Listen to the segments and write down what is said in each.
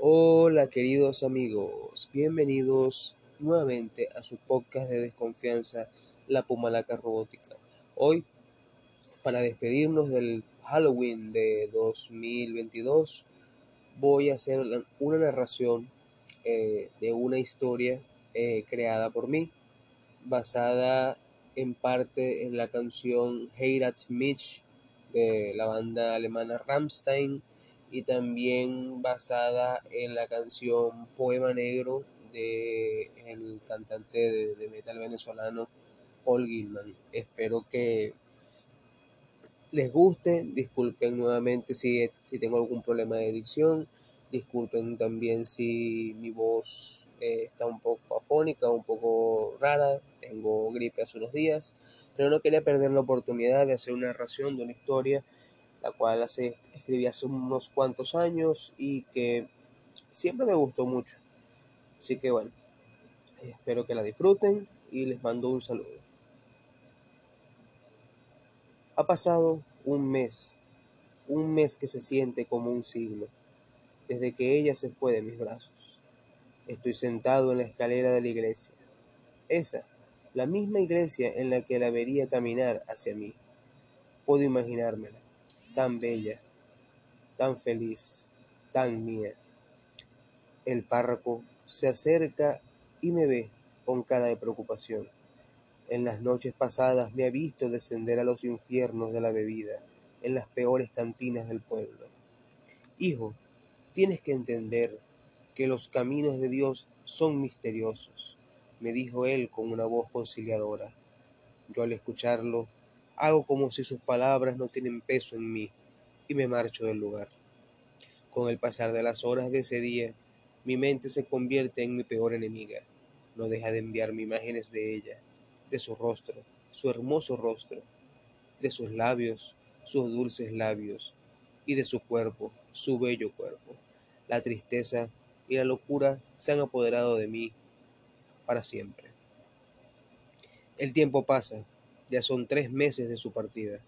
Hola queridos amigos, bienvenidos nuevamente a su podcast de desconfianza, La Pumalaca Robótica. Hoy, para despedirnos del Halloween de 2022, voy a hacer una narración eh, de una historia eh, creada por mí, basada en parte en la canción Heirat Mich de la banda alemana Rammstein y también basada en la canción Poema Negro de el cantante de, metal venezolano Paul Gilman. Espero que les guste, disculpen nuevamente si, si tengo algún problema de dicción, disculpen también si mi voz eh, está un poco afónica, un poco rara, tengo gripe hace unos días, pero no quería perder la oportunidad de hacer una narración de una historia la cual hace, escribí hace unos cuantos años y que siempre me gustó mucho. Así que bueno, espero que la disfruten y les mando un saludo. Ha pasado un mes, un mes que se siente como un siglo, desde que ella se fue de mis brazos. Estoy sentado en la escalera de la iglesia, esa, la misma iglesia en la que la vería caminar hacia mí. Puedo imaginármela tan bella, tan feliz, tan mía. El párroco se acerca y me ve con cara de preocupación. En las noches pasadas me ha visto descender a los infiernos de la bebida, en las peores cantinas del pueblo. Hijo, tienes que entender que los caminos de Dios son misteriosos, me dijo él con una voz conciliadora. Yo al escucharlo Hago como si sus palabras no tienen peso en mí y me marcho del lugar. Con el pasar de las horas de ese día, mi mente se convierte en mi peor enemiga. No deja de enviarme imágenes de ella, de su rostro, su hermoso rostro, de sus labios, sus dulces labios, y de su cuerpo, su bello cuerpo. La tristeza y la locura se han apoderado de mí para siempre. El tiempo pasa ya son tres meses de su partida.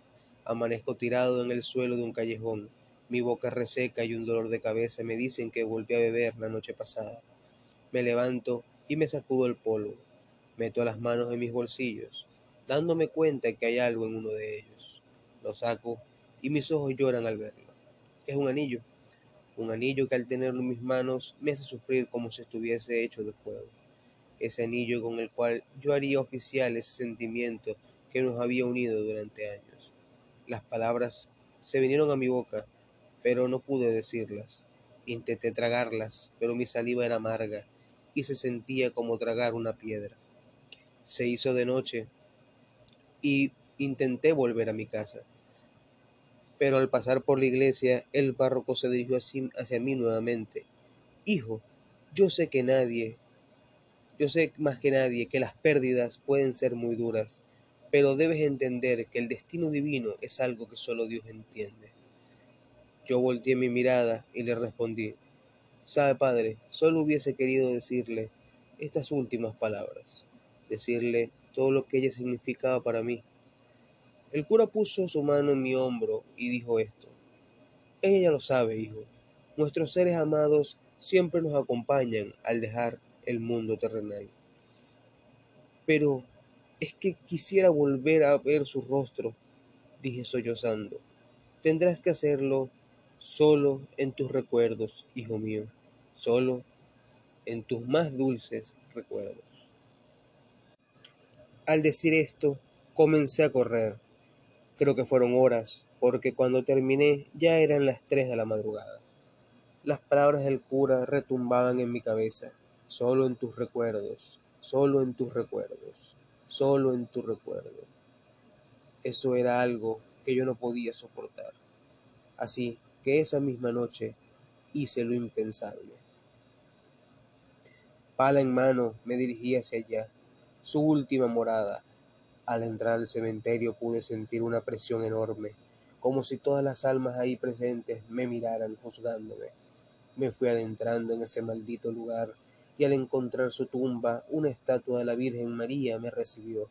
Amanezco tirado en el suelo de un callejón. Mi boca reseca y un dolor de cabeza me dicen que volví a beber la noche pasada. Me levanto y me sacudo el polvo. Meto las manos en mis bolsillos, dándome cuenta que hay algo en uno de ellos. Lo saco y mis ojos lloran al verlo. Es un anillo. Un anillo que al tenerlo en mis manos me hace sufrir como si estuviese hecho de fuego. Ese anillo con el cual yo haría oficial ese sentimiento que nos había unido durante años. Las palabras se vinieron a mi boca, pero no pude decirlas. Intenté tragarlas, pero mi saliva era amarga y se sentía como tragar una piedra. Se hizo de noche y intenté volver a mi casa. Pero al pasar por la iglesia, el párroco se dirigió hacia mí nuevamente. Hijo, yo sé que nadie, yo sé más que nadie que las pérdidas pueden ser muy duras, pero debes entender que el destino divino es algo que solo Dios entiende. Yo volteé mi mirada y le respondí, Sabe, padre, solo hubiese querido decirle estas últimas palabras, decirle todo lo que ella significaba para mí. El cura puso su mano en mi hombro y dijo esto. Ella lo sabe, hijo. Nuestros seres amados siempre nos acompañan al dejar el mundo terrenal. Pero es que quisiera volver a ver su rostro, dije sollozando. Tendrás que hacerlo solo en tus recuerdos, hijo mío, solo en tus más dulces recuerdos. Al decir esto, comencé a correr. Creo que fueron horas, porque cuando terminé ya eran las tres de la madrugada. Las palabras del cura retumbaban en mi cabeza, solo en tus recuerdos, solo en tus recuerdos solo en tu recuerdo. Eso era algo que yo no podía soportar. Así que esa misma noche hice lo impensable. Pala en mano me dirigí hacia allá, su última morada. Al entrar al cementerio pude sentir una presión enorme, como si todas las almas ahí presentes me miraran juzgándome. Me fui adentrando en ese maldito lugar y al encontrar su tumba una estatua de la Virgen María me recibió.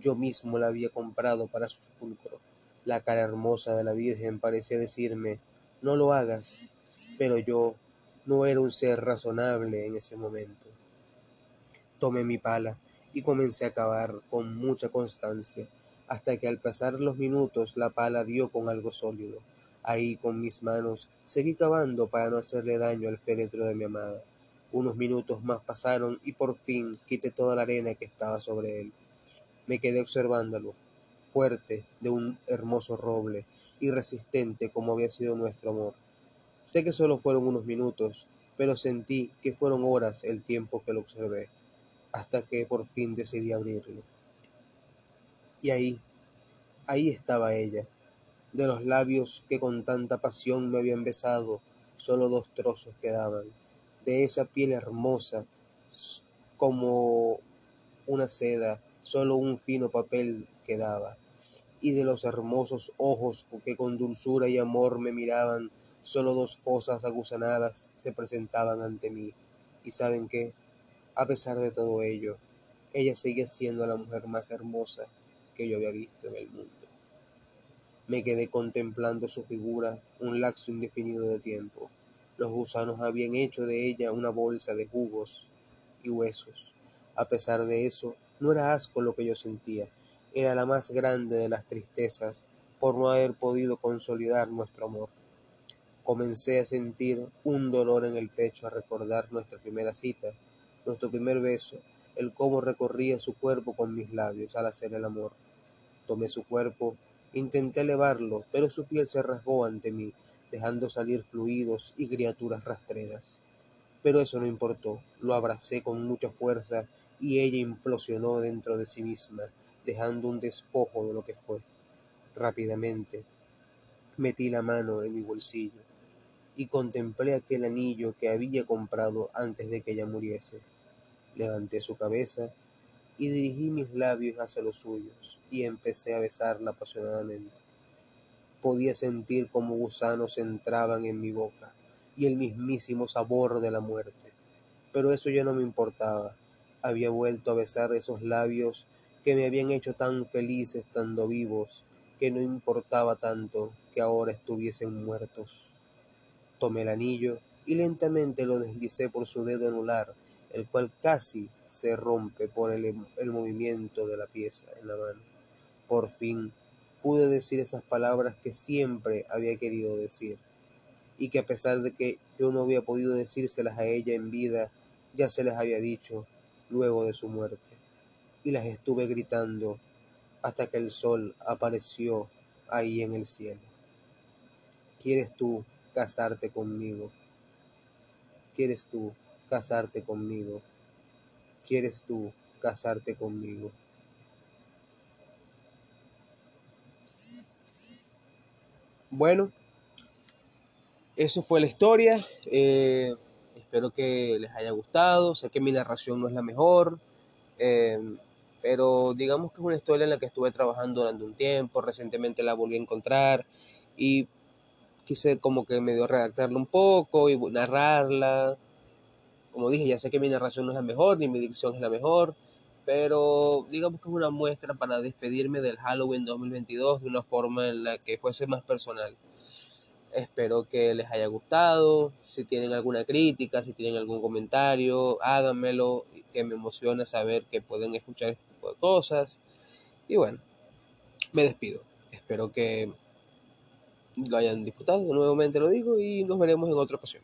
Yo mismo la había comprado para su sepulcro. La cara hermosa de la Virgen parecía decirme, no lo hagas, pero yo no era un ser razonable en ese momento. Tomé mi pala y comencé a cavar con mucha constancia, hasta que al pasar los minutos la pala dio con algo sólido. Ahí con mis manos seguí cavando para no hacerle daño al féretro de mi amada. Unos minutos más pasaron y por fin quité toda la arena que estaba sobre él. Me quedé observándolo, fuerte, de un hermoso roble, y resistente como había sido nuestro amor. Sé que solo fueron unos minutos, pero sentí que fueron horas el tiempo que lo observé, hasta que por fin decidí abrirlo. Y ahí, ahí estaba ella. De los labios que con tanta pasión me habían besado, solo dos trozos quedaban de esa piel hermosa como una seda, solo un fino papel quedaba, y de los hermosos ojos que con dulzura y amor me miraban, solo dos fosas aguzanadas se presentaban ante mí. Y saben qué, a pesar de todo ello, ella sigue siendo la mujer más hermosa que yo había visto en el mundo. Me quedé contemplando su figura un lapso indefinido de tiempo. Los gusanos habían hecho de ella una bolsa de jugos y huesos. A pesar de eso, no era asco lo que yo sentía, era la más grande de las tristezas por no haber podido consolidar nuestro amor. Comencé a sentir un dolor en el pecho a recordar nuestra primera cita, nuestro primer beso, el cómo recorría su cuerpo con mis labios al hacer el amor. Tomé su cuerpo, intenté elevarlo, pero su piel se rasgó ante mí dejando salir fluidos y criaturas rastreras. Pero eso no importó, lo abracé con mucha fuerza y ella implosionó dentro de sí misma, dejando un despojo de lo que fue. Rápidamente metí la mano en mi bolsillo y contemplé aquel anillo que había comprado antes de que ella muriese. Levanté su cabeza y dirigí mis labios hacia los suyos y empecé a besarla apasionadamente. Podía sentir como gusanos entraban en mi boca y el mismísimo sabor de la muerte. Pero eso ya no me importaba. Había vuelto a besar esos labios que me habían hecho tan feliz estando vivos, que no importaba tanto que ahora estuviesen muertos. Tomé el anillo y lentamente lo deslicé por su dedo anular, el cual casi se rompe por el, el movimiento de la pieza en la mano. Por fin pude decir esas palabras que siempre había querido decir, y que a pesar de que yo no había podido decírselas a ella en vida, ya se las había dicho luego de su muerte, y las estuve gritando hasta que el sol apareció ahí en el cielo. ¿Quieres tú casarte conmigo? ¿Quieres tú casarte conmigo? ¿Quieres tú casarte conmigo? Bueno, eso fue la historia. Eh, espero que les haya gustado. Sé que mi narración no es la mejor, eh, pero digamos que es una historia en la que estuve trabajando durante un tiempo. Recientemente la volví a encontrar y quise como que medio redactarla un poco y narrarla. Como dije, ya sé que mi narración no es la mejor, ni mi dicción es la mejor, pero digamos que es una muestra para despedirme del Halloween 2022 de una forma en la que fuese más personal. Espero que les haya gustado, si tienen alguna crítica, si tienen algún comentario, háganmelo, que me emociona saber que pueden escuchar este tipo de cosas. Y bueno, me despido. Espero que lo hayan disfrutado, nuevamente lo digo, y nos veremos en otra ocasión.